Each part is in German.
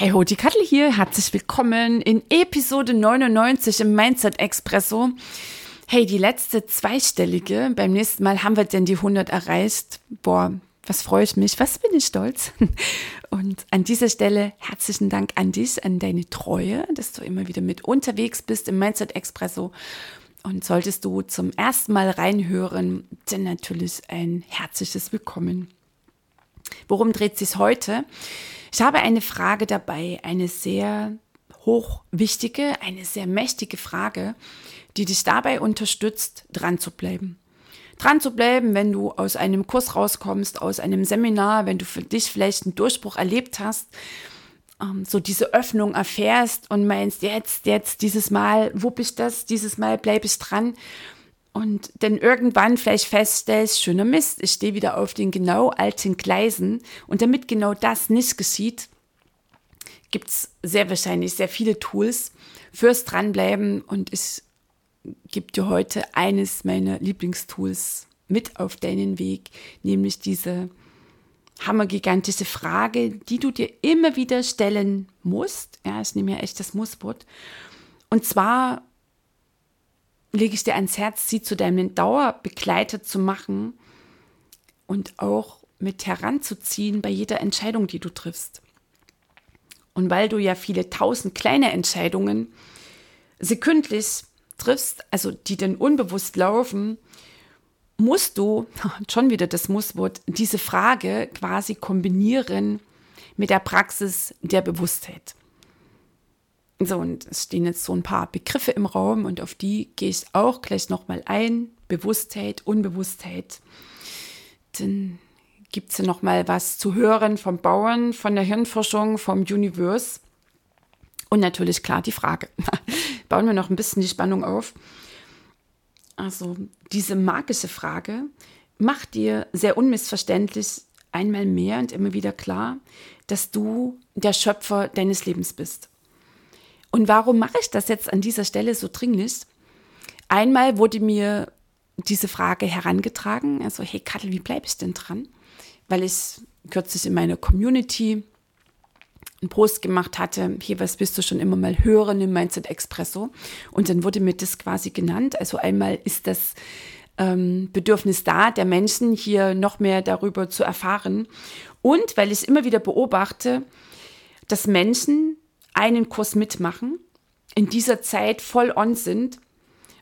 Hey ho, die Kattel hier, herzlich willkommen in Episode 99 im Mindset Expresso. Hey, die letzte zweistellige, beim nächsten Mal haben wir denn die 100 erreicht. Boah, was freue ich mich, was bin ich stolz. Und an dieser Stelle herzlichen Dank an dich, an deine Treue, dass du immer wieder mit unterwegs bist im Mindset Expresso. Und solltest du zum ersten Mal reinhören, dann natürlich ein herzliches Willkommen. Worum dreht sich heute? Ich habe eine Frage dabei, eine sehr hochwichtige, eine sehr mächtige Frage, die dich dabei unterstützt, dran zu bleiben. Dran zu bleiben, wenn du aus einem Kurs rauskommst, aus einem Seminar, wenn du für dich vielleicht einen Durchbruch erlebt hast, ähm, so diese Öffnung erfährst und meinst, jetzt, jetzt, dieses Mal, wo bist das, dieses Mal bleibe ich dran und dann irgendwann vielleicht feststellst, schöner Mist, ich stehe wieder auf den genau alten Gleisen. Und damit genau das nicht geschieht, gibt es sehr wahrscheinlich sehr viele Tools fürs Dranbleiben. Und ich gebe dir heute eines meiner Lieblingstools mit auf deinen Weg, nämlich diese hammergigantische Frage, die du dir immer wieder stellen musst. Ja, ich nehme ja echt das Musswort. Und zwar, lege ich dir ans Herz, sie zu deinem Dauerbegleiter zu machen und auch mit heranzuziehen bei jeder Entscheidung, die du triffst. Und weil du ja viele tausend kleine Entscheidungen sekündlich triffst, also die dann unbewusst laufen, musst du, schon wieder das Musswort, diese Frage quasi kombinieren mit der Praxis der Bewusstheit. So, und es stehen jetzt so ein paar Begriffe im Raum und auf die gehe ich auch gleich nochmal ein. Bewusstheit, Unbewusstheit. Dann gibt es ja nochmal was zu hören vom Bauern, von der Hirnforschung, vom Universe. Und natürlich klar die Frage. Bauen wir noch ein bisschen die Spannung auf. Also diese magische Frage macht dir sehr unmissverständlich einmal mehr und immer wieder klar, dass du der Schöpfer deines Lebens bist. Und warum mache ich das jetzt an dieser Stelle so dringlich? Einmal wurde mir diese Frage herangetragen, also hey Kattel, wie bleibe ich denn dran? Weil ich kürzlich in meiner Community einen Post gemacht hatte, hier, was bist du schon immer mal hören im Mindset Expresso? Und dann wurde mir das quasi genannt. Also einmal ist das ähm, Bedürfnis da, der Menschen hier noch mehr darüber zu erfahren. Und weil ich immer wieder beobachte, dass Menschen einen Kurs mitmachen, in dieser Zeit voll on sind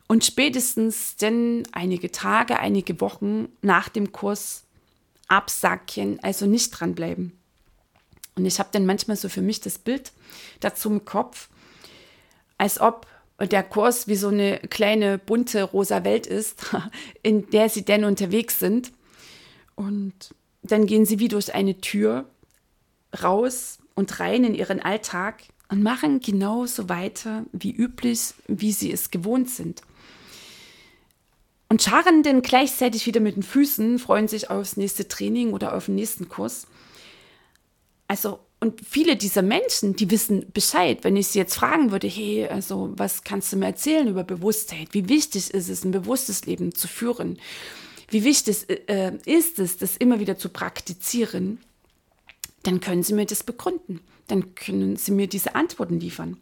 und spätestens denn einige Tage, einige Wochen nach dem Kurs absacken, also nicht dranbleiben. Und ich habe dann manchmal so für mich das Bild dazu im Kopf, als ob der Kurs wie so eine kleine bunte rosa Welt ist, in der sie denn unterwegs sind. Und dann gehen sie wie durch eine Tür raus und rein in ihren Alltag und machen genauso weiter wie üblich, wie sie es gewohnt sind. Und scharren dann gleichzeitig wieder mit den Füßen, freuen sich aufs nächste Training oder auf den nächsten Kurs. Also, und viele dieser Menschen, die wissen Bescheid. Wenn ich sie jetzt fragen würde, hey, also, was kannst du mir erzählen über Bewusstheit? Wie wichtig ist es, ein bewusstes Leben zu führen? Wie wichtig äh, ist es, das immer wieder zu praktizieren? Dann können sie mir das begründen dann können Sie mir diese Antworten liefern.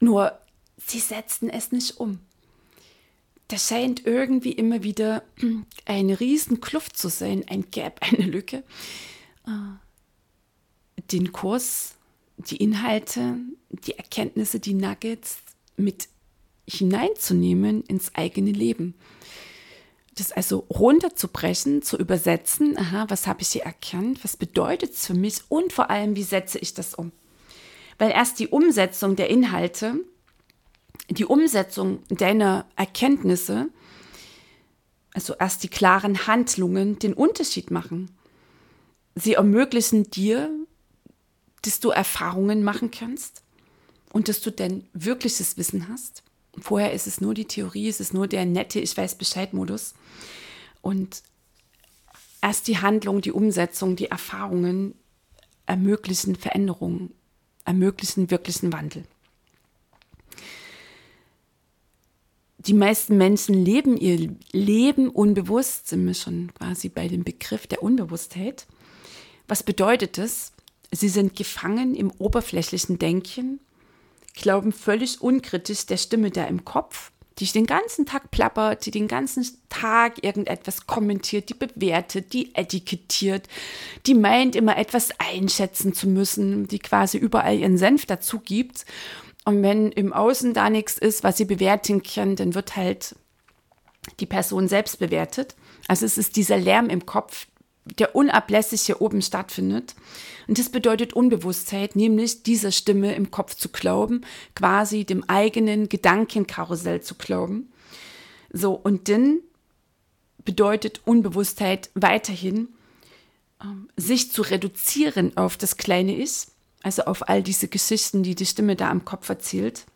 Nur, Sie setzen es nicht um. Da scheint irgendwie immer wieder eine riesen Kluft zu sein, ein Gap, eine Lücke. Äh, den Kurs, die Inhalte, die Erkenntnisse, die Nuggets mit hineinzunehmen ins eigene Leben das also runterzubrechen, zu übersetzen, aha, was habe ich hier erkannt, was bedeutet es für mich und vor allem, wie setze ich das um? Weil erst die Umsetzung der Inhalte, die Umsetzung deiner Erkenntnisse also erst die klaren Handlungen, den Unterschied machen. Sie ermöglichen dir, dass du Erfahrungen machen kannst und dass du denn wirkliches Wissen hast. Vorher ist es nur die Theorie, es ist nur der nette Ich weiß Bescheid-Modus. Und erst die Handlung, die Umsetzung, die Erfahrungen ermöglichen Veränderungen, ermöglichen wirklichen Wandel. Die meisten Menschen leben ihr Leben unbewusst, sind wir schon quasi bei dem Begriff der Unbewusstheit. Was bedeutet das? Sie sind gefangen im oberflächlichen Denken, glauben völlig unkritisch der Stimme da im Kopf, die den ganzen Tag plappert, die den ganzen Tag irgendetwas kommentiert, die bewertet, die etikettiert, die meint immer etwas einschätzen zu müssen, die quasi überall ihren Senf dazu gibt. Und wenn im Außen da nichts ist, was sie bewerten kann, dann wird halt die Person selbst bewertet. Also es ist dieser Lärm im Kopf, der unablässig hier oben stattfindet. Und das bedeutet Unbewusstheit, nämlich dieser Stimme im Kopf zu glauben, quasi dem eigenen Gedankenkarussell zu glauben. So, und dann bedeutet Unbewusstheit weiterhin, ähm, sich zu reduzieren auf das kleine Ich, also auf all diese Geschichten, die die Stimme da am Kopf erzählt,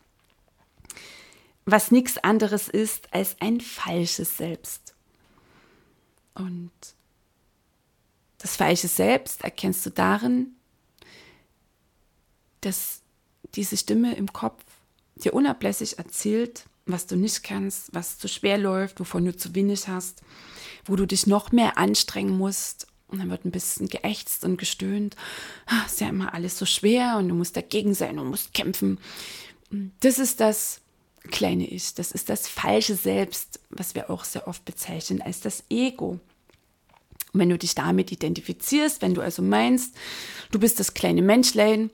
was nichts anderes ist als ein falsches Selbst. Und das falsche Selbst erkennst du darin, dass diese Stimme im Kopf dir unablässig erzählt, was du nicht kannst, was zu schwer läuft, wovon du zu wenig hast, wo du dich noch mehr anstrengen musst. Und dann wird ein bisschen geächtzt und gestöhnt. Ah, ist ja immer alles so schwer und du musst dagegen sein und musst kämpfen. Das ist das kleine Ich, das ist das falsche Selbst, was wir auch sehr oft bezeichnen als das Ego. Und wenn du dich damit identifizierst, wenn du also meinst, du bist das kleine Menschlein,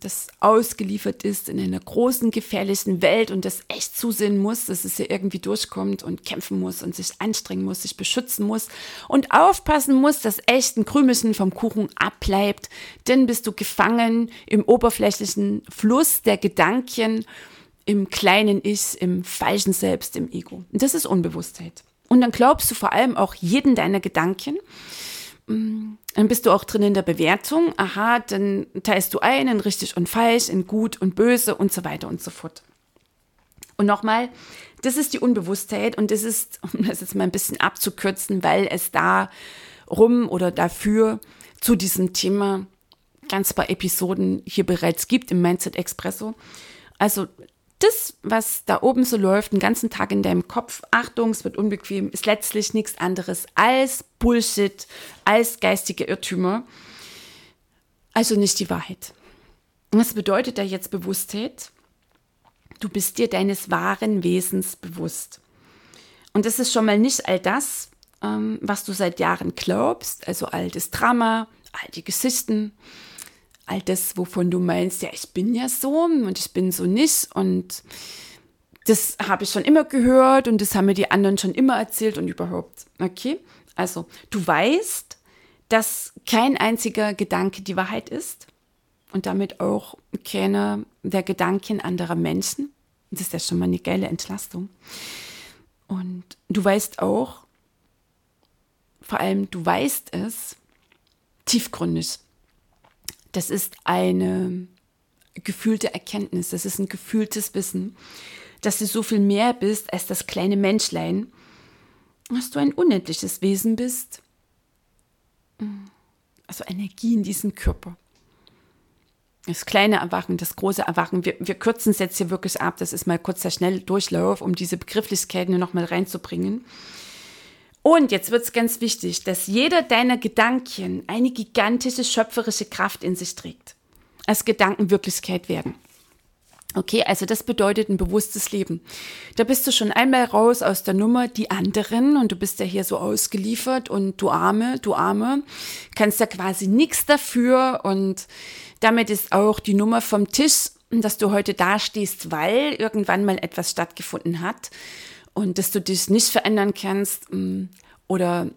das ausgeliefert ist in einer großen, gefährlichen Welt und das echt zusehen muss, dass es hier irgendwie durchkommt und kämpfen muss und sich anstrengen muss, sich beschützen muss und aufpassen muss, dass echt ein Krümelchen vom Kuchen abbleibt, dann bist du gefangen im oberflächlichen Fluss der Gedanken, im kleinen Ich, im falschen Selbst, im Ego. Und das ist Unbewusstheit. Und dann glaubst du vor allem auch jeden deiner Gedanken. Mm, dann bist du auch drin in der Bewertung. Aha, dann teilst du ein in richtig und falsch, in gut und böse und so weiter und so fort. Und nochmal, das ist die Unbewusstheit und das ist, um das jetzt mal ein bisschen abzukürzen, weil es da rum oder dafür zu diesem Thema ganz paar Episoden hier bereits gibt im Mindset Expresso. Also das, was da oben so läuft, den ganzen Tag in deinem Kopf, Achtung, es wird unbequem, ist letztlich nichts anderes als Bullshit, als geistige Irrtümer. Also nicht die Wahrheit. Was bedeutet da jetzt Bewusstheit? Du bist dir deines wahren Wesens bewusst. Und das ist schon mal nicht all das, ähm, was du seit Jahren glaubst, also all das Drama, all die Geschichten, all das, wovon du meinst, ja, ich bin ja so und ich bin so nicht und das habe ich schon immer gehört und das haben mir die anderen schon immer erzählt und überhaupt. Okay? Also, du weißt, dass kein einziger Gedanke die Wahrheit ist und damit auch keiner der Gedanken anderer Menschen. Das ist ja schon mal eine geile Entlastung. Und du weißt auch, vor allem du weißt es tiefgründig, das ist eine gefühlte Erkenntnis, das ist ein gefühltes Wissen, dass du so viel mehr bist als das kleine Menschlein, dass du ein unendliches Wesen bist, also Energie in diesem Körper. Das kleine Erwachen, das große Erwachen, wir, wir kürzen es jetzt hier wirklich ab, das ist mal kurz der Schnelldurchlauf, um diese Begrifflichkeiten noch mal reinzubringen. Und jetzt wird es ganz wichtig, dass jeder deiner Gedanken eine gigantische schöpferische Kraft in sich trägt. Als Gedanken Wirklichkeit werden. Okay, also das bedeutet ein bewusstes Leben. Da bist du schon einmal raus aus der Nummer, die anderen, und du bist ja hier so ausgeliefert und du Arme, du Arme, kannst ja quasi nichts dafür und damit ist auch die Nummer vom Tisch, dass du heute dastehst, weil irgendwann mal etwas stattgefunden hat und dass du dich nicht verändern kannst mm, oder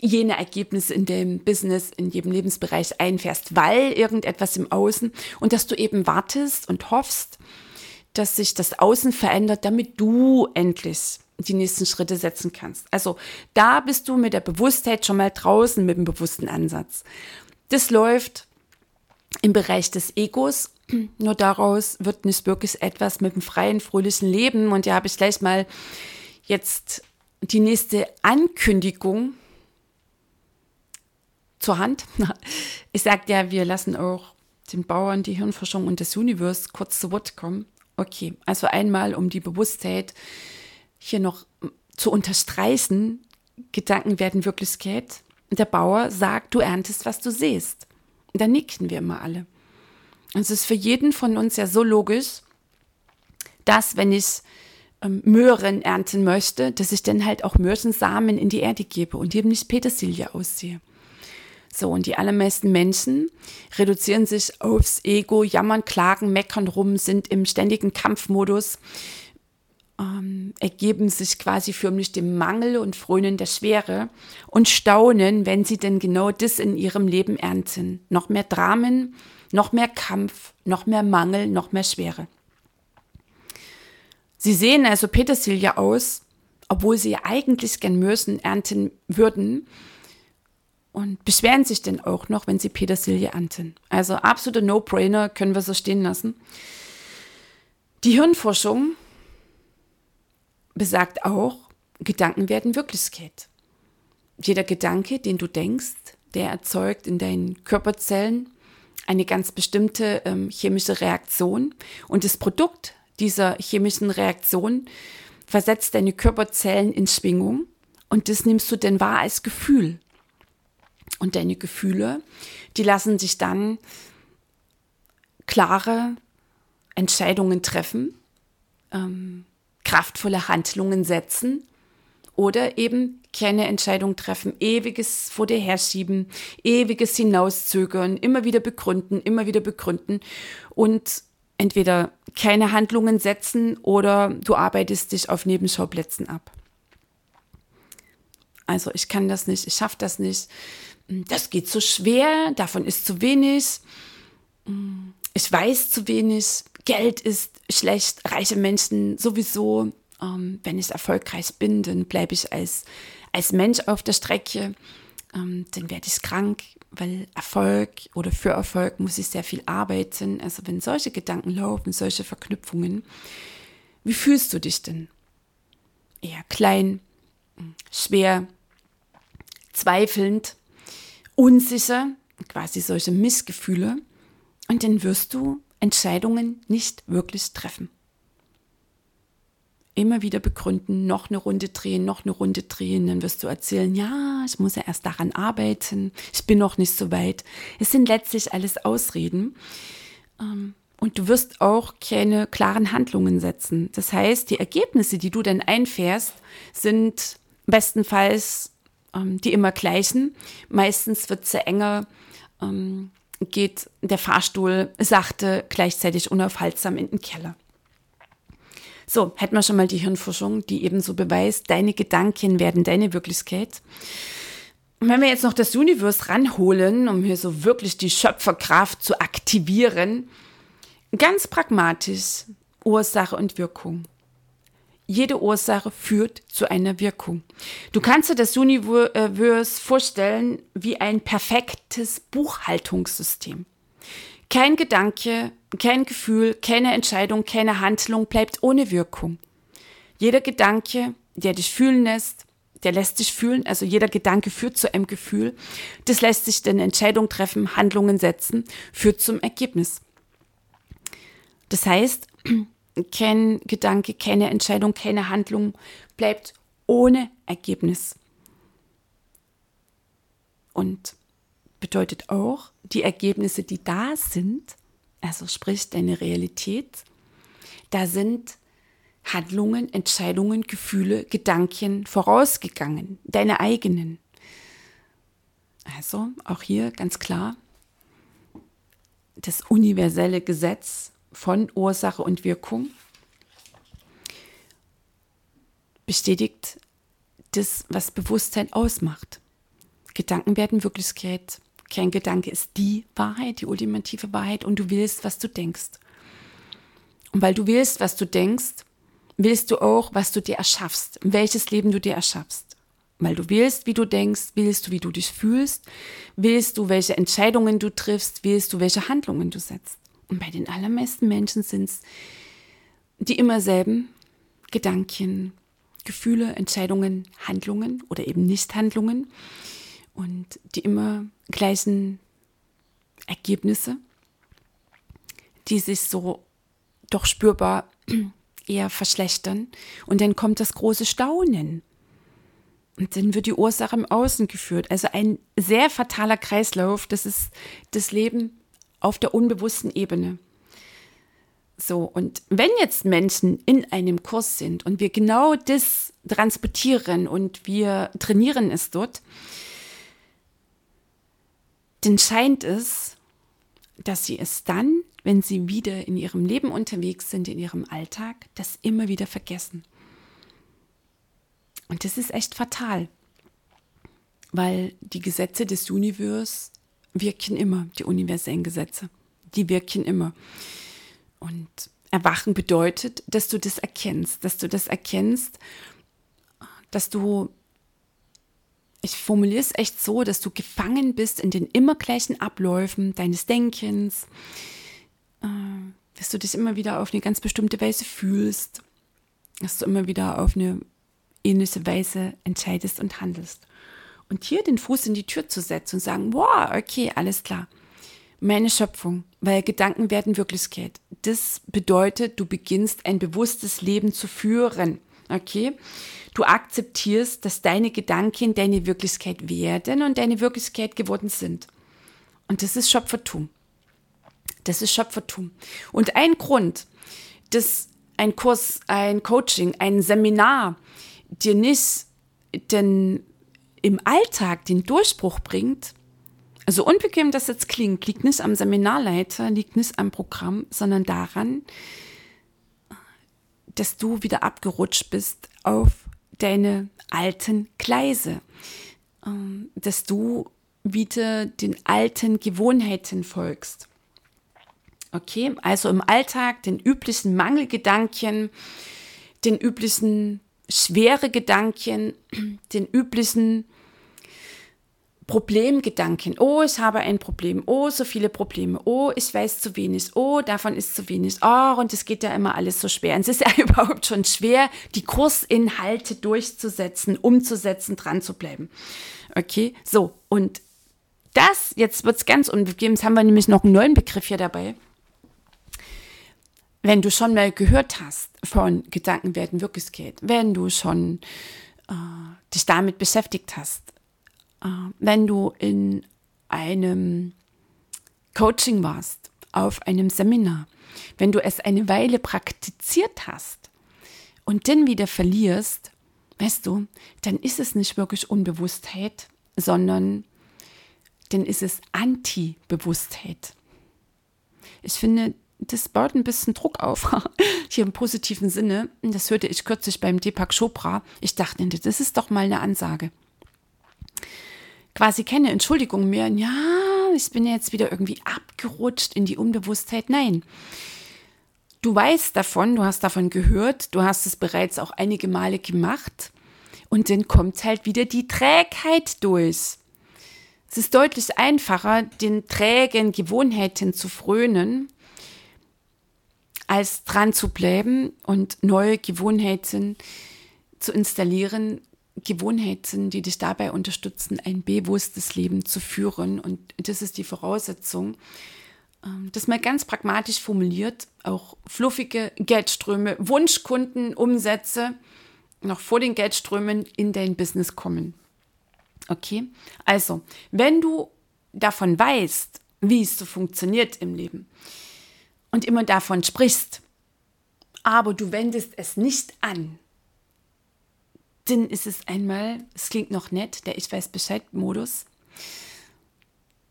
jene Ergebnisse in dem Business, in jedem Lebensbereich einfährst, weil irgendetwas im Außen und dass du eben wartest und hoffst, dass sich das Außen verändert, damit du endlich die nächsten Schritte setzen kannst. Also da bist du mit der Bewusstheit schon mal draußen mit dem bewussten Ansatz. Das läuft im Bereich des Egos. Nur daraus wird nicht wirklich etwas mit dem freien, fröhlichen Leben. Und ja, habe ich gleich mal jetzt die nächste Ankündigung zur Hand. Ich sagte ja, wir lassen auch den Bauern die Hirnforschung und das Universe kurz zu Wort kommen. Okay, also einmal um die Bewusstheit hier noch zu unterstreichen, Gedanken werden Wirklichkeit. Der Bauer sagt, du erntest, was du siehst. Da nicken wir immer alle. es ist für jeden von uns ja so logisch, dass wenn ich ähm, Möhren ernten möchte, dass ich dann halt auch Möhrensamen in die Erde gebe und eben nicht Petersilie aussehe. So, und die allermeisten Menschen reduzieren sich aufs Ego, jammern, klagen, meckern rum, sind im ständigen Kampfmodus, ergeben sich quasi förmlich dem Mangel und frönen der Schwere und staunen, wenn sie denn genau das in ihrem Leben ernten. Noch mehr Dramen, noch mehr Kampf, noch mehr Mangel, noch mehr Schwere. Sie sehen also Petersilie aus, obwohl sie eigentlich gern Mösen ernten würden und beschweren sich denn auch noch, wenn sie Petersilie ernten. Also absoluter No-Brainer können wir so stehen lassen. Die Hirnforschung besagt auch, Gedanken werden Wirklichkeit. Jeder Gedanke, den du denkst, der erzeugt in deinen Körperzellen eine ganz bestimmte ähm, chemische Reaktion und das Produkt dieser chemischen Reaktion versetzt deine Körperzellen in Schwingung und das nimmst du denn wahr als Gefühl. Und deine Gefühle, die lassen sich dann klare Entscheidungen treffen, ähm, kraftvolle Handlungen setzen oder eben keine Entscheidung treffen, ewiges vor dir herschieben, ewiges hinauszögern, immer wieder begründen, immer wieder begründen und entweder keine Handlungen setzen oder du arbeitest dich auf Nebenschauplätzen ab. Also ich kann das nicht, ich schaffe das nicht, das geht zu schwer, davon ist zu wenig, ich weiß zu wenig, Geld ist schlecht, reiche Menschen sowieso. Ähm, wenn ich erfolgreich bin, dann bleibe ich als, als Mensch auf der Strecke. Ähm, dann werde ich krank, weil Erfolg oder für Erfolg muss ich sehr viel arbeiten. Also wenn solche Gedanken laufen, solche Verknüpfungen, wie fühlst du dich denn? Eher klein, schwer, zweifelnd, unsicher, quasi solche Missgefühle. Und dann wirst du Entscheidungen nicht wirklich treffen. Immer wieder begründen, noch eine Runde drehen, noch eine Runde drehen, dann wirst du erzählen, ja, ich muss ja erst daran arbeiten, ich bin noch nicht so weit. Es sind letztlich alles Ausreden. Ähm, und du wirst auch keine klaren Handlungen setzen. Das heißt, die Ergebnisse, die du dann einfährst, sind bestenfalls ähm, die immer gleichen. Meistens wird es enger. Ähm, geht der Fahrstuhl sachte, gleichzeitig unaufhaltsam in den Keller. So, hätten wir schon mal die Hirnforschung, die ebenso beweist, deine Gedanken werden deine Wirklichkeit. Und wenn wir jetzt noch das Universum ranholen, um hier so wirklich die Schöpferkraft zu aktivieren, ganz pragmatisch Ursache und Wirkung jede Ursache führt zu einer Wirkung. Du kannst dir das Universe vorstellen wie ein perfektes Buchhaltungssystem. Kein Gedanke, kein Gefühl, keine Entscheidung, keine Handlung bleibt ohne Wirkung. Jeder Gedanke, der dich fühlen lässt, der lässt dich fühlen, also jeder Gedanke führt zu einem Gefühl, das lässt sich dann Entscheidung treffen, Handlungen setzen, führt zum Ergebnis. Das heißt, kein Gedanke, keine Entscheidung, keine Handlung bleibt ohne Ergebnis. Und bedeutet auch, die Ergebnisse, die da sind, also sprich deine Realität, da sind Handlungen, Entscheidungen, Gefühle, Gedanken vorausgegangen, deine eigenen. Also auch hier ganz klar das universelle Gesetz von Ursache und Wirkung bestätigt das, was Bewusstsein ausmacht. Gedanken werden Wirklichkeit. Kein Gedanke ist die Wahrheit, die ultimative Wahrheit und du willst, was du denkst. Und weil du willst, was du denkst, willst du auch, was du dir erschaffst, welches Leben du dir erschaffst. Weil du willst, wie du denkst, willst du, wie du dich fühlst, willst du, welche Entscheidungen du triffst, willst du, welche Handlungen du setzt. Und bei den allermeisten Menschen sind es die immer selben Gedanken, Gefühle, Entscheidungen, Handlungen oder eben Nichthandlungen und die immer gleichen Ergebnisse, die sich so doch spürbar eher verschlechtern. Und dann kommt das große Staunen. Und dann wird die Ursache im Außen geführt. Also ein sehr fataler Kreislauf. Das ist das Leben auf der unbewussten Ebene. So, und wenn jetzt Menschen in einem Kurs sind und wir genau das transportieren und wir trainieren es dort, dann scheint es, dass sie es dann, wenn sie wieder in ihrem Leben unterwegs sind, in ihrem Alltag, das immer wieder vergessen. Und das ist echt fatal, weil die Gesetze des Universums wirken immer, die universellen Gesetze, die wirken immer. Und Erwachen bedeutet, dass du das erkennst, dass du das erkennst, dass du ich formuliere es echt so, dass du gefangen bist in den immer gleichen Abläufen deines Denkens, äh, dass du dich immer wieder auf eine ganz bestimmte Weise fühlst, dass du immer wieder auf eine ähnliche Weise entscheidest und handelst. Und hier den Fuß in die Tür zu setzen und sagen, wow, okay, alles klar. Meine Schöpfung, weil Gedanken werden Wirklichkeit. Das bedeutet, du beginnst ein bewusstes Leben zu führen. Okay? Du akzeptierst, dass deine Gedanken deine Wirklichkeit werden und deine Wirklichkeit geworden sind. Und das ist Schöpfertum. Das ist Schöpfertum. Und ein Grund, dass ein Kurs, ein Coaching, ein Seminar dir nicht denn im Alltag den Durchbruch bringt, also unbequem das jetzt klingt, liegt nicht am Seminarleiter, liegt nicht am Programm, sondern daran, dass du wieder abgerutscht bist auf deine alten Gleise, ähm, dass du wieder den alten Gewohnheiten folgst. Okay, also im Alltag den üblichen Mangelgedanken, den üblichen schwere Gedanken, den üblichen Problemgedanken. Oh, ich habe ein Problem. Oh, so viele Probleme. Oh, ich weiß zu wenig. Oh, davon ist zu wenig. Oh, und es geht ja immer alles so schwer. Und es ist ja überhaupt schon schwer, die Kursinhalte durchzusetzen, umzusetzen, dran zu bleiben. Okay, so. Und das, jetzt wird es ganz unbequem. Jetzt haben wir nämlich noch einen neuen Begriff hier dabei. Wenn du schon mal gehört hast von Gedanken werden Wirklichkeit, wenn du schon äh, dich damit beschäftigt hast, äh, wenn du in einem Coaching warst, auf einem Seminar, wenn du es eine Weile praktiziert hast und dann wieder verlierst, weißt du, dann ist es nicht wirklich Unbewusstheit, sondern dann ist es Anti-Bewusstheit. Ich finde, das baut ein bisschen Druck auf, hier im positiven Sinne. Das hörte ich kürzlich beim Deepak Chopra. Ich dachte, das ist doch mal eine Ansage quasi keine Entschuldigung mehr. Ja, ich bin jetzt wieder irgendwie abgerutscht in die Unbewusstheit. Nein. Du weißt davon, du hast davon gehört, du hast es bereits auch einige Male gemacht und dann kommt halt wieder die Trägheit durch. Es ist deutlich einfacher, den trägen Gewohnheiten zu frönen, als dran zu bleiben und neue Gewohnheiten zu installieren, Gewohnheiten, die dich dabei unterstützen, ein bewusstes Leben zu führen. Und das ist die Voraussetzung. Ähm, das mal ganz pragmatisch formuliert, auch fluffige Geldströme, Wunschkunden, Umsätze noch vor den Geldströmen in dein Business kommen. Okay? Also, wenn du davon weißt, wie es so funktioniert im Leben und immer davon sprichst, aber du wendest es nicht an, dann ist es einmal, es klingt noch nett, der Ich weiß Bescheid-Modus.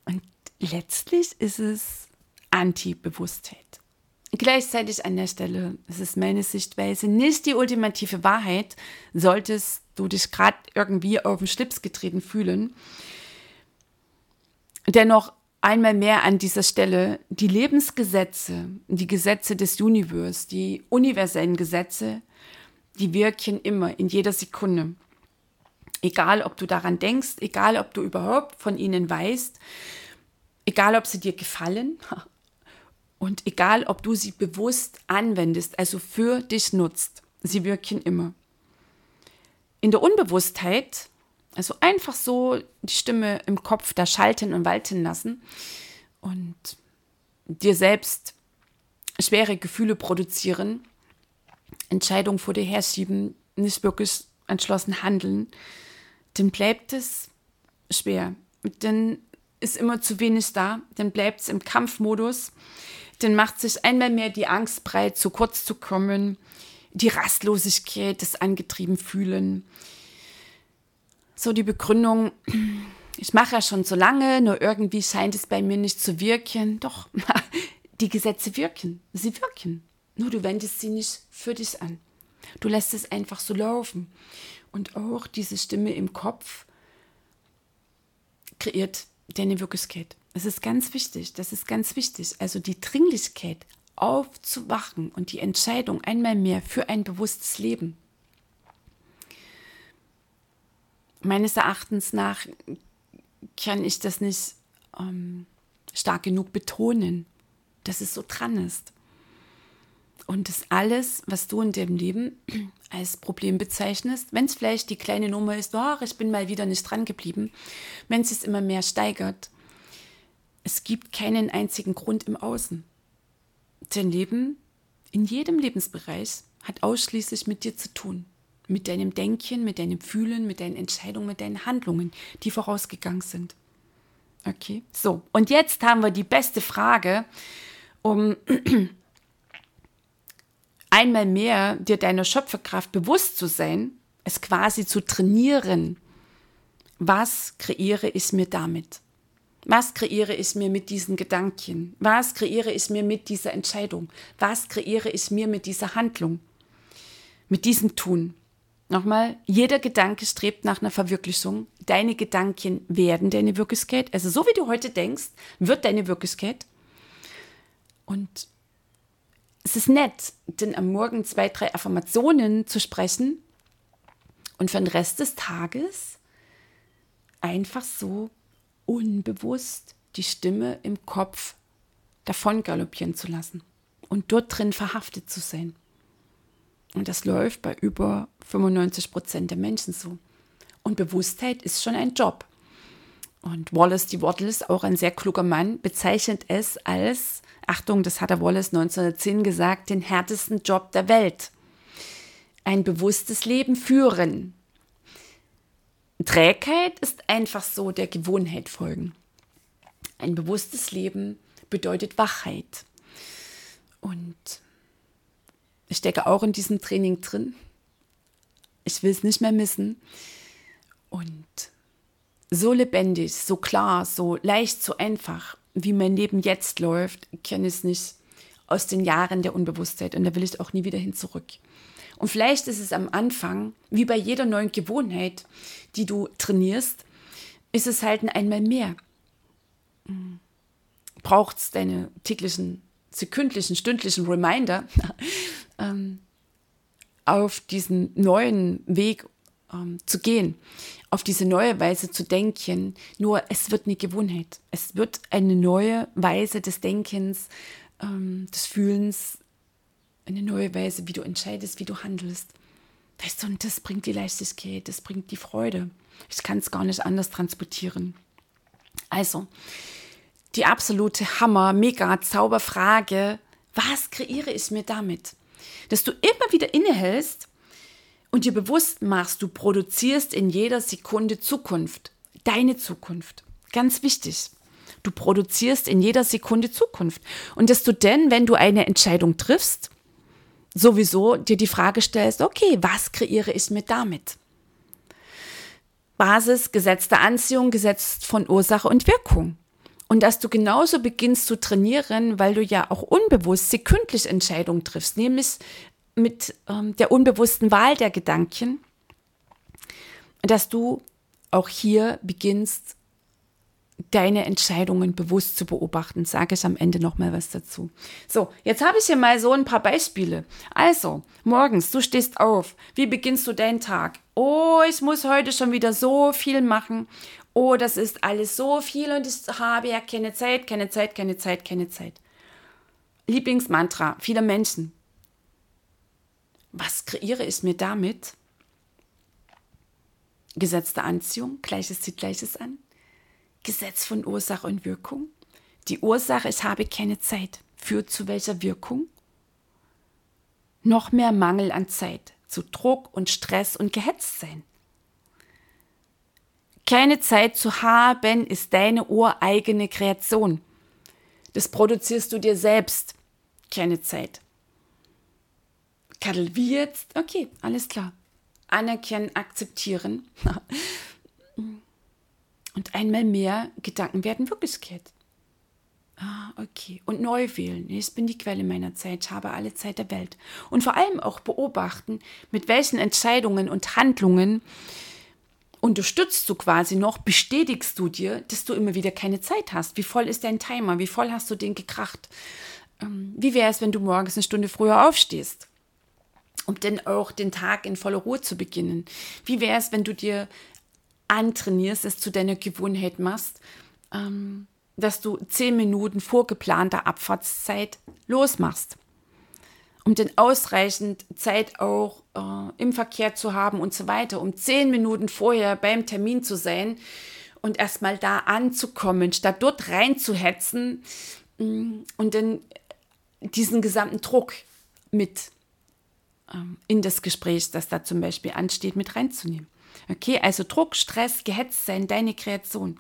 Und letztlich ist es Anti-Bewusstheit. Gleichzeitig an der Stelle, es ist meine Sichtweise, nicht die ultimative Wahrheit, solltest du dich gerade irgendwie auf den Schlips getreten fühlen. Dennoch einmal mehr an dieser Stelle, die Lebensgesetze, die Gesetze des Universums, die universellen Gesetze, die wirken immer, in jeder Sekunde. Egal, ob du daran denkst, egal, ob du überhaupt von ihnen weißt, egal, ob sie dir gefallen und egal, ob du sie bewusst anwendest, also für dich nutzt, sie wirken immer. In der Unbewusstheit, also einfach so die Stimme im Kopf da schalten und walten lassen und dir selbst schwere Gefühle produzieren, Entscheidungen vor dir herschieben, nicht wirklich entschlossen handeln, dann bleibt es schwer. Dann ist immer zu wenig da, dann bleibt es im Kampfmodus, dann macht sich einmal mehr die Angst breit, zu kurz zu kommen, die Rastlosigkeit, das angetrieben fühlen. So die Begründung, ich mache ja schon so lange, nur irgendwie scheint es bei mir nicht zu wirken. Doch, die Gesetze wirken, sie wirken. Nur du wendest sie nicht für dich an. Du lässt es einfach so laufen. Und auch diese Stimme im Kopf kreiert deine Wirklichkeit. Es ist ganz wichtig, das ist ganz wichtig. Also die Dringlichkeit aufzuwachen und die Entscheidung einmal mehr für ein bewusstes Leben. Meines Erachtens nach kann ich das nicht ähm, stark genug betonen, dass es so dran ist. Und das alles, was du in dem Leben als Problem bezeichnest, wenn es vielleicht die kleine Nummer ist, oh, ich bin mal wieder nicht dran geblieben, wenn es sich immer mehr steigert, es gibt keinen einzigen Grund im Außen. Dein Leben in jedem Lebensbereich hat ausschließlich mit dir zu tun. Mit deinem Denken, mit deinem Fühlen, mit deinen Entscheidungen, mit deinen Handlungen, die vorausgegangen sind. Okay, so. Und jetzt haben wir die beste Frage, um einmal mehr dir deiner Schöpferkraft bewusst zu sein, es quasi zu trainieren. Was kreiere ich mir damit? Was kreiere ich mir mit diesen Gedanken? Was kreiere ich mir mit dieser Entscheidung? Was kreiere ich mir mit dieser Handlung? Mit diesem Tun? Nochmal, jeder Gedanke strebt nach einer Verwirklichung. Deine Gedanken werden deine Wirklichkeit. Also so wie du heute denkst, wird deine Wirklichkeit. Und es ist nett, denn am Morgen zwei, drei Affirmationen zu sprechen und für den Rest des Tages einfach so unbewusst die Stimme im Kopf davon galoppieren zu lassen und dort drin verhaftet zu sein. Und das läuft bei über 95 Prozent der Menschen so. Und Bewusstheit ist schon ein Job. Und Wallace D. Wattles, auch ein sehr kluger Mann, bezeichnet es als Achtung, das hat der Wallace 1910 gesagt, den härtesten Job der Welt. Ein bewusstes Leben führen. Trägheit ist einfach so der Gewohnheit folgen. Ein bewusstes Leben bedeutet Wachheit. Und ich stecke auch in diesem Training drin. Ich will es nicht mehr missen. Und so lebendig, so klar, so leicht, so einfach wie mein Leben jetzt läuft, kenne ich es nicht aus den Jahren der Unbewusstheit und da will ich auch nie wieder hin zurück. Und vielleicht ist es am Anfang, wie bei jeder neuen Gewohnheit, die du trainierst, ist es halt ein einmal mehr. Braucht es deine täglichen, sekündlichen, stündlichen Reminder ähm, auf diesen neuen Weg ähm, zu gehen auf diese neue Weise zu denken. Nur es wird eine Gewohnheit. Es wird eine neue Weise des Denkens, ähm, des Fühlens, eine neue Weise, wie du entscheidest, wie du handelst. Weißt du, und das bringt die Leichtigkeit, das bringt die Freude. Ich kann es gar nicht anders transportieren. Also, die absolute Hammer, mega Zauberfrage, was kreiere ich mir damit? Dass du immer wieder innehältst und dir bewusst machst, du produzierst in jeder Sekunde Zukunft, deine Zukunft. Ganz wichtig. Du produzierst in jeder Sekunde Zukunft. Und dass du denn, wenn du eine Entscheidung triffst, sowieso dir die Frage stellst, okay, was kreiere ich mir damit? Basis, Gesetz der Anziehung, Gesetz von Ursache und Wirkung. Und dass du genauso beginnst zu trainieren, weil du ja auch unbewusst sekündlich Entscheidungen triffst, nämlich mit ähm, der unbewussten Wahl der Gedanken, dass du auch hier beginnst, deine Entscheidungen bewusst zu beobachten. Sage ich am Ende noch mal was dazu. So, jetzt habe ich hier mal so ein paar Beispiele. Also, morgens, du stehst auf. Wie beginnst du deinen Tag? Oh, ich muss heute schon wieder so viel machen. Oh, das ist alles so viel und ich habe ja keine Zeit, keine Zeit, keine Zeit, keine Zeit. Lieblingsmantra vieler Menschen. Was kreiere ich mir damit? Gesetz der Anziehung, Gleiches zieht Gleiches an. Gesetz von Ursache und Wirkung. Die Ursache, ich habe keine Zeit, führt zu welcher Wirkung? Noch mehr Mangel an Zeit, zu Druck und Stress und Gehetztsein. Keine Zeit zu haben ist deine ureigene Kreation. Das produzierst du dir selbst. Keine Zeit. Kadel, wie jetzt? Okay, alles klar. Anerkennen, akzeptieren. Und einmal mehr Gedanken werden Wirklichkeit. Ah, okay. Und neu wählen. Ich bin die Quelle meiner Zeit, habe alle Zeit der Welt. Und vor allem auch beobachten, mit welchen Entscheidungen und Handlungen unterstützt du quasi noch, bestätigst du dir, dass du immer wieder keine Zeit hast. Wie voll ist dein Timer? Wie voll hast du den gekracht? Ähm, wie wäre es, wenn du morgens eine Stunde früher aufstehst? um dann auch den Tag in voller Ruhe zu beginnen. Wie wäre es, wenn du dir antrainierst, es zu deiner Gewohnheit machst, ähm, dass du zehn Minuten vor geplanter Abfahrtszeit losmachst, um dann ausreichend Zeit auch äh, im Verkehr zu haben und so weiter, um zehn Minuten vorher beim Termin zu sein und erstmal da anzukommen, statt dort reinzuhetzen mm, und dann diesen gesamten Druck mit ähm, in das Gespräch, das da zum Beispiel ansteht, mit reinzunehmen. Okay, also Druck, Stress, gehetzt sein, deine Kreation.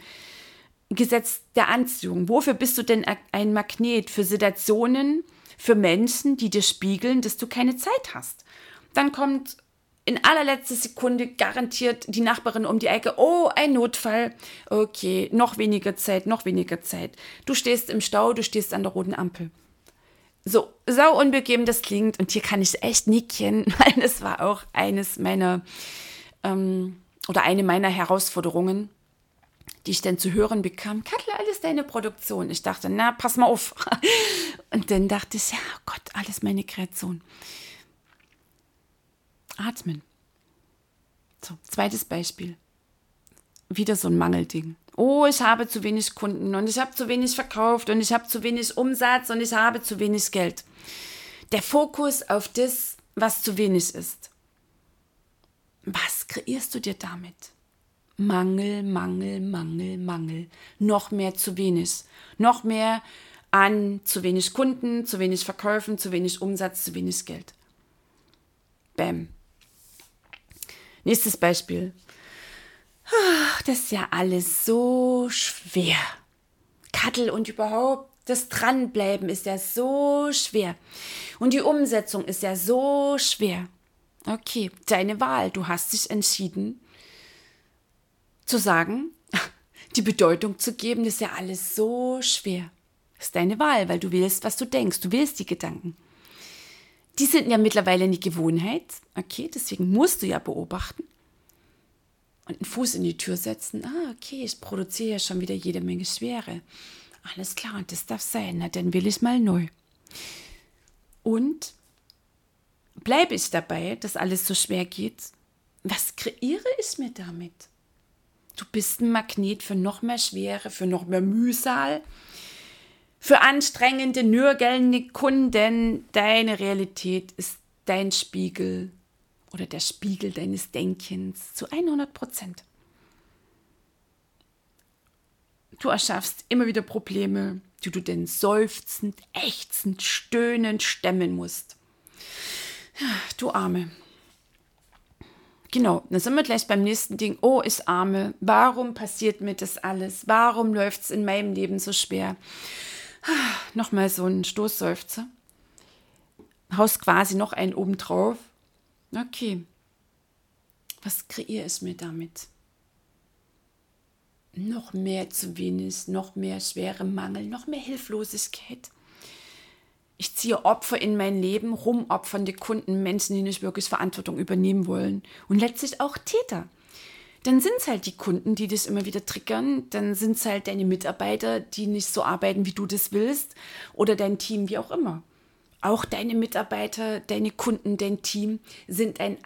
Gesetz der Anziehung. Wofür bist du denn ein Magnet? Für Situationen, für Menschen, die dir spiegeln, dass du keine Zeit hast. Dann kommt in allerletzter Sekunde garantiert die Nachbarin um die Ecke. Oh, ein Notfall. Okay, noch weniger Zeit, noch weniger Zeit. Du stehst im Stau, du stehst an der roten Ampel. So, sau unbequem das klingt und hier kann ich echt nicken, weil es war auch eines meiner ähm, oder eine meiner Herausforderungen, die ich dann zu hören bekam. Katla, alles deine Produktion. Ich dachte, na, pass mal auf. Und dann dachte ich, ja, Gott, alles meine Kreation. Atmen. So, zweites Beispiel. Wieder so ein Mangelding oh, ich habe zu wenig Kunden und ich habe zu wenig verkauft und ich habe zu wenig Umsatz und ich habe zu wenig Geld. Der Fokus auf das, was zu wenig ist. Was kreierst du dir damit? Mangel, Mangel, Mangel, Mangel. Noch mehr zu wenig. Noch mehr an zu wenig Kunden, zu wenig Verkäufen, zu wenig Umsatz, zu wenig Geld. Bäm. Nächstes Beispiel. Das ist ja alles so schwer. Kattel und überhaupt das Dranbleiben ist ja so schwer. Und die Umsetzung ist ja so schwer. Okay, deine Wahl. Du hast dich entschieden zu sagen, die Bedeutung zu geben, ist ja alles so schwer. Das ist deine Wahl, weil du willst, was du denkst. Du willst die Gedanken. Die sind ja mittlerweile eine Gewohnheit. Okay, deswegen musst du ja beobachten und einen Fuß in die Tür setzen. Ah, okay, ich produziere ja schon wieder jede Menge Schwere. Alles klar, und das darf sein. Na, dann will ich mal neu. Und bleibe ich dabei, dass alles so schwer geht? Was kreiere ich mir damit? Du bist ein Magnet für noch mehr Schwere, für noch mehr Mühsal, für anstrengende, nörgelnde Kunden. Deine Realität ist dein Spiegel oder der Spiegel deines Denkens zu 100 Prozent. Du erschaffst immer wieder Probleme, die du denn seufzend, ächzend, stöhnend stemmen musst. Du Arme. Genau, dann sind wir gleich beim nächsten Ding. Oh, ich arme. Warum passiert mir das alles? Warum läuft es in meinem Leben so schwer? Nochmal so ein Stoßseufzer. Haust quasi noch einen obendrauf. Okay. Was kreiere ich mir damit? Noch mehr zu wenig, noch mehr schwere Mangel, noch mehr Hilflosigkeit. Ich ziehe Opfer in mein Leben, rumopfernde Kunden, Menschen, die nicht wirklich Verantwortung übernehmen wollen. Und letztlich auch Täter, dann sind es halt die Kunden, die dich immer wieder triggern. Dann sind es halt deine Mitarbeiter, die nicht so arbeiten, wie du das willst. Oder dein Team, wie auch immer. Auch deine Mitarbeiter, deine Kunden, dein Team sind ein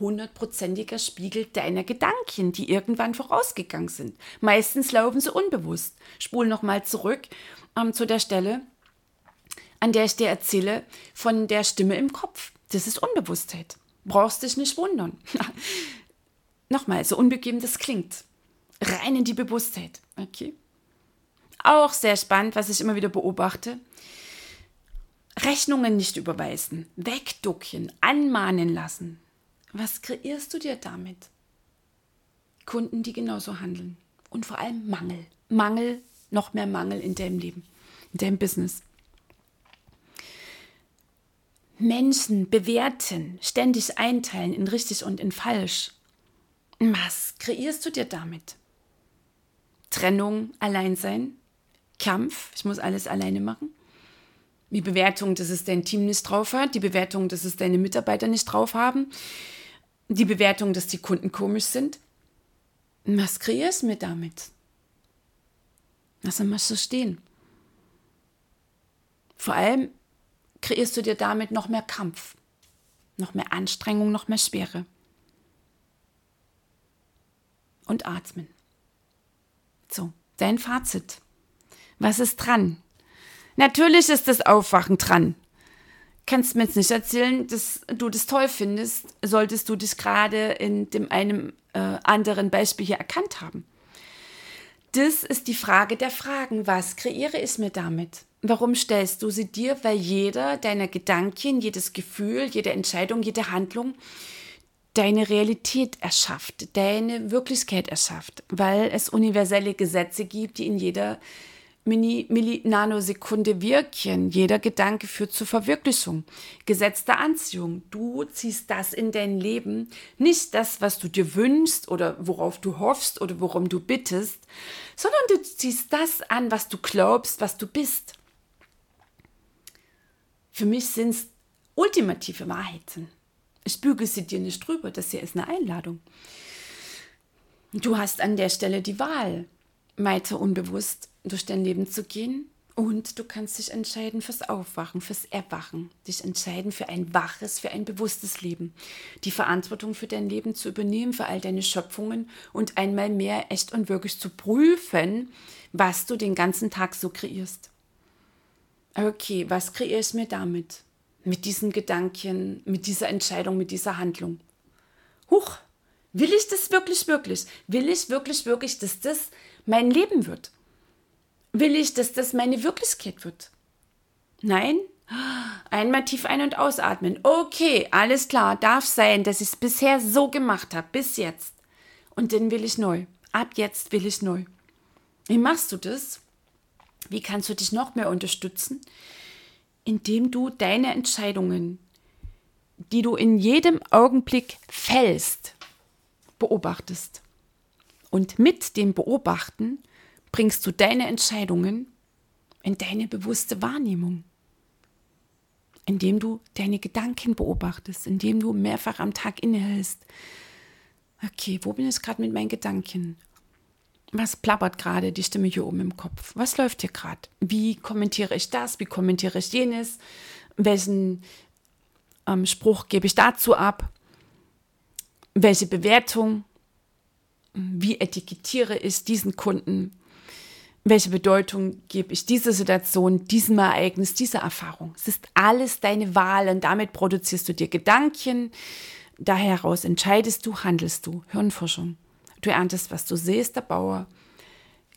100%iger Spiegel deiner Gedanken, die irgendwann vorausgegangen sind. Meistens laufen sie unbewusst. Spul nochmal zurück ähm, zu der Stelle, an der ich dir erzähle von der Stimme im Kopf. Das ist Unbewusstheit. Brauchst dich nicht wundern. Nochmal, so unbegeben das klingt. Rein in die Bewusstheit. Okay. Auch sehr spannend, was ich immer wieder beobachte. Rechnungen nicht überweisen, wegducken, anmahnen lassen. Was kreierst du dir damit? Kunden, die genauso handeln. Und vor allem Mangel. Mangel, noch mehr Mangel in deinem Leben, in deinem Business. Menschen bewerten, ständig einteilen in richtig und in falsch. Was kreierst du dir damit? Trennung, Alleinsein, Kampf, ich muss alles alleine machen. Die Bewertung, dass es dein Team nicht drauf hat, die Bewertung, dass es deine Mitarbeiter nicht drauf haben, die Bewertung, dass die Kunden komisch sind. Was kreierst du mir damit? Lass mal so stehen. Vor allem kreierst du dir damit noch mehr Kampf, noch mehr Anstrengung, noch mehr Schwere und atmen. So, dein Fazit. Was ist dran? Natürlich ist das Aufwachen dran. Kannst mir jetzt nicht erzählen, dass du das toll findest, solltest du dich gerade in dem einem äh, anderen Beispiel hier erkannt haben. Das ist die Frage der Fragen. Was kreiere ich mir damit? Warum stellst du sie dir? Weil jeder deiner Gedanken, jedes Gefühl, jede Entscheidung, jede Handlung deine Realität erschafft, deine Wirklichkeit erschafft, weil es universelle Gesetze gibt, die in jeder Mini, Milli, Nanosekunde wirken. Jeder Gedanke führt zur Verwirklichung. Gesetz der Anziehung. Du ziehst das in dein Leben, nicht das, was du dir wünschst oder worauf du hoffst oder worum du bittest, sondern du ziehst das an, was du glaubst, was du bist. Für mich sind es ultimative Wahrheiten. Ich büge sie dir nicht drüber, das hier ist eine Einladung. Du hast an der Stelle die Wahl, weiter unbewusst durch dein Leben zu gehen und du kannst dich entscheiden fürs Aufwachen, fürs Erwachen, dich entscheiden für ein waches, für ein bewusstes Leben, die Verantwortung für dein Leben zu übernehmen, für all deine Schöpfungen und einmal mehr echt und wirklich zu prüfen, was du den ganzen Tag so kreierst. Okay, was kreiere ich mir damit? mit diesen Gedanken, mit dieser Entscheidung, mit dieser Handlung. Huch, will ich das wirklich, wirklich? Will ich wirklich, wirklich, dass das mein Leben wird? Will ich, dass das meine Wirklichkeit wird? Nein? Einmal tief ein- und ausatmen. Okay, alles klar, darf sein, dass ich es bisher so gemacht habe, bis jetzt. Und dann will ich neu. Ab jetzt will ich neu. Wie machst du das? Wie kannst du dich noch mehr unterstützen? indem du deine Entscheidungen, die du in jedem Augenblick fällst, beobachtest. Und mit dem Beobachten bringst du deine Entscheidungen in deine bewusste Wahrnehmung, indem du deine Gedanken beobachtest, indem du mehrfach am Tag innehältst. Okay, wo bin ich gerade mit meinen Gedanken? Was plappert gerade die Stimme hier oben im Kopf? Was läuft hier gerade? Wie kommentiere ich das? Wie kommentiere ich jenes? Welchen ähm, Spruch gebe ich dazu ab? Welche Bewertung? Wie etikettiere ich diesen Kunden? Welche Bedeutung gebe ich dieser Situation, diesem Ereignis, dieser Erfahrung? Es ist alles deine Wahl und damit produzierst du dir Gedanken. Daher heraus entscheidest du, handelst du. Hirnforschung. Du erntest, was du siehst, der Bauer.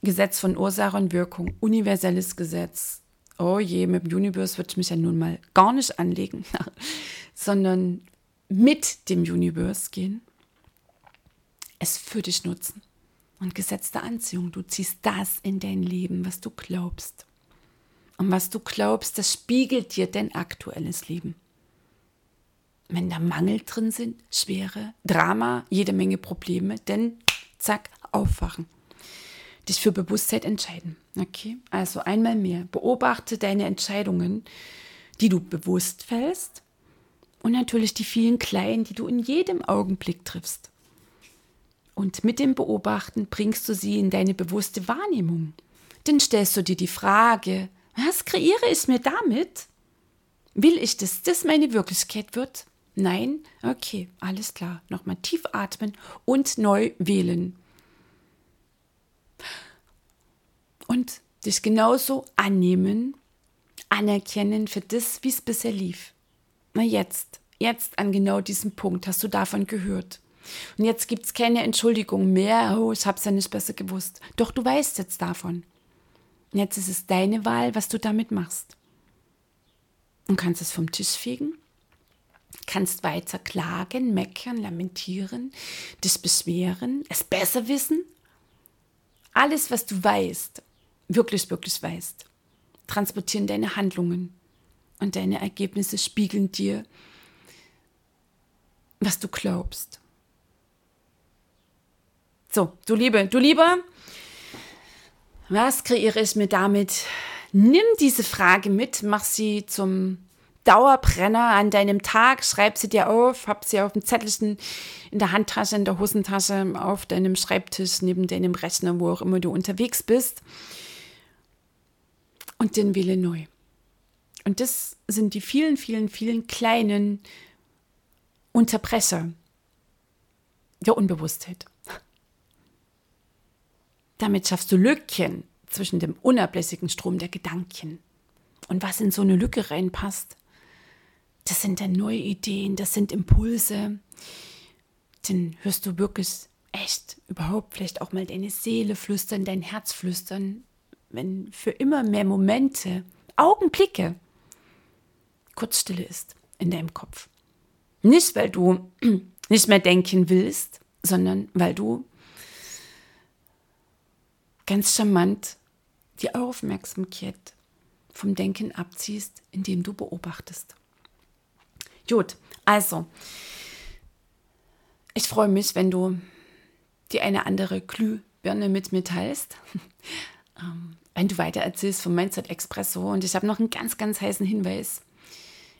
Gesetz von Ursache und Wirkung, universelles Gesetz. Oh je, mit dem Universe würde ich mich ja nun mal gar nicht anlegen, sondern mit dem Universe gehen, es für dich nutzen. Und Gesetz der Anziehung, du ziehst das in dein Leben, was du glaubst. Und was du glaubst, das spiegelt dir dein aktuelles Leben. Wenn da Mangel drin sind, Schwere, Drama, jede Menge Probleme, denn zack, aufwachen. Dich für Bewusstheit entscheiden. Okay? Also einmal mehr. Beobachte deine Entscheidungen, die du bewusst fällst. Und natürlich die vielen kleinen, die du in jedem Augenblick triffst. Und mit dem Beobachten bringst du sie in deine bewusste Wahrnehmung. Dann stellst du dir die Frage, was kreiere ich mir damit? Will ich, dass das meine Wirklichkeit wird? Nein? Okay, alles klar. Nochmal tief atmen und neu wählen. Und dich genauso annehmen, anerkennen für das, wie es bisher lief. Na jetzt, jetzt an genau diesem Punkt hast du davon gehört. Und jetzt gibt es keine Entschuldigung mehr, oh, ich habe es ja nicht besser gewusst. Doch du weißt jetzt davon. Jetzt ist es deine Wahl, was du damit machst. Und kannst es vom Tisch fegen, kannst weiter klagen, meckern, lamentieren, dich beschweren, es besser wissen. Alles, was du weißt, wirklich, wirklich weißt, transportieren deine Handlungen und deine Ergebnisse spiegeln dir, was du glaubst. So, du Liebe, du Lieber, was kreiere ich mir damit? Nimm diese Frage mit, mach sie zum Dauerbrenner an deinem Tag, schreib sie dir auf, hab sie auf dem Zettelchen in der Handtasche, in der Hosentasche, auf deinem Schreibtisch, neben deinem Rechner, wo auch immer du unterwegs bist. Und den Wille neu. Und das sind die vielen, vielen, vielen kleinen Unterbrecher der Unbewusstheit. Damit schaffst du Lücken zwischen dem unablässigen Strom der Gedanken. Und was in so eine Lücke reinpasst, das sind dann neue Ideen, das sind Impulse. Dann hörst du wirklich echt überhaupt vielleicht auch mal deine Seele flüstern, dein Herz flüstern, wenn für immer mehr Momente, Augenblicke Kurzstille ist in deinem Kopf. Nicht, weil du nicht mehr denken willst, sondern weil du ganz charmant die Aufmerksamkeit vom Denken abziehst, indem du beobachtest. Gut, also, ich freue mich, wenn du die eine andere Glühbirne mit mir teilst. ähm, wenn du weiter erzählst vom Mindset Expresso. Und ich habe noch einen ganz, ganz heißen Hinweis,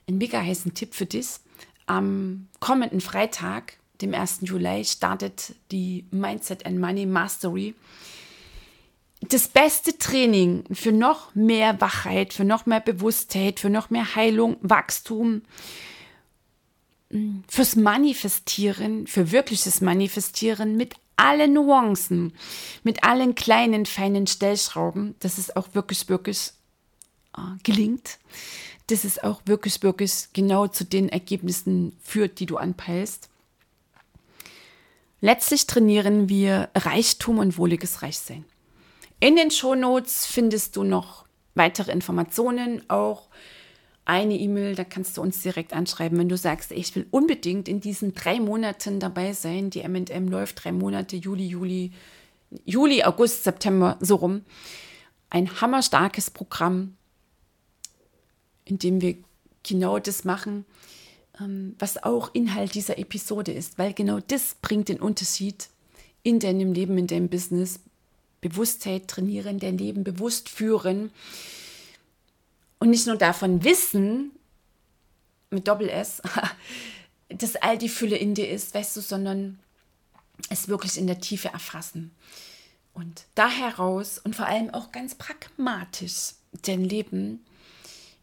einen mega heißen Tipp für dich. Am kommenden Freitag, dem 1. Juli, startet die Mindset and Money Mastery das beste Training für noch mehr Wachheit, für noch mehr Bewusstheit, für noch mehr Heilung, Wachstum, fürs Manifestieren, für wirkliches Manifestieren mit allen Nuancen, mit allen kleinen, feinen Stellschrauben, dass es auch wirklich, wirklich äh, gelingt, dass es auch wirklich, wirklich genau zu den Ergebnissen führt, die du anpeilst. Letztlich trainieren wir Reichtum und wohliges Reichsein. In den Shownotes findest du noch weitere Informationen, auch eine E-Mail, da kannst du uns direkt anschreiben, wenn du sagst, ich will unbedingt in diesen drei Monaten dabei sein. Die MM läuft drei Monate, Juli, Juli, Juli, August, September, so rum. Ein hammerstarkes Programm, in dem wir genau das machen, ähm, was auch Inhalt dieser Episode ist, weil genau das bringt den Unterschied in deinem Leben, in deinem Business, Bewusstheit trainieren, dein Leben bewusst führen und nicht nur davon wissen, mit Doppel S, dass all die Fülle in dir ist, weißt du, sondern es wirklich in der Tiefe erfassen. Und da heraus und vor allem auch ganz pragmatisch dein Leben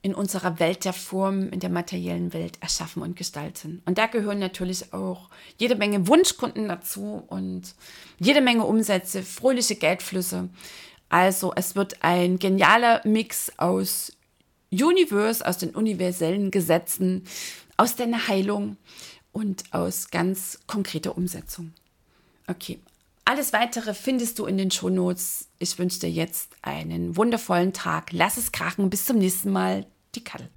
in unserer Welt der Form, in der materiellen Welt erschaffen und gestalten. Und da gehören natürlich auch jede Menge Wunschkunden dazu und jede Menge Umsätze, fröhliche Geldflüsse. Also es wird ein genialer Mix aus Universe, aus den universellen Gesetzen, aus deiner Heilung und aus ganz konkreter Umsetzung. Okay, alles weitere findest du in den Shownotes. Ich wünsche dir jetzt einen wundervollen Tag. Lass es krachen. Bis zum nächsten Mal. Die Kattel.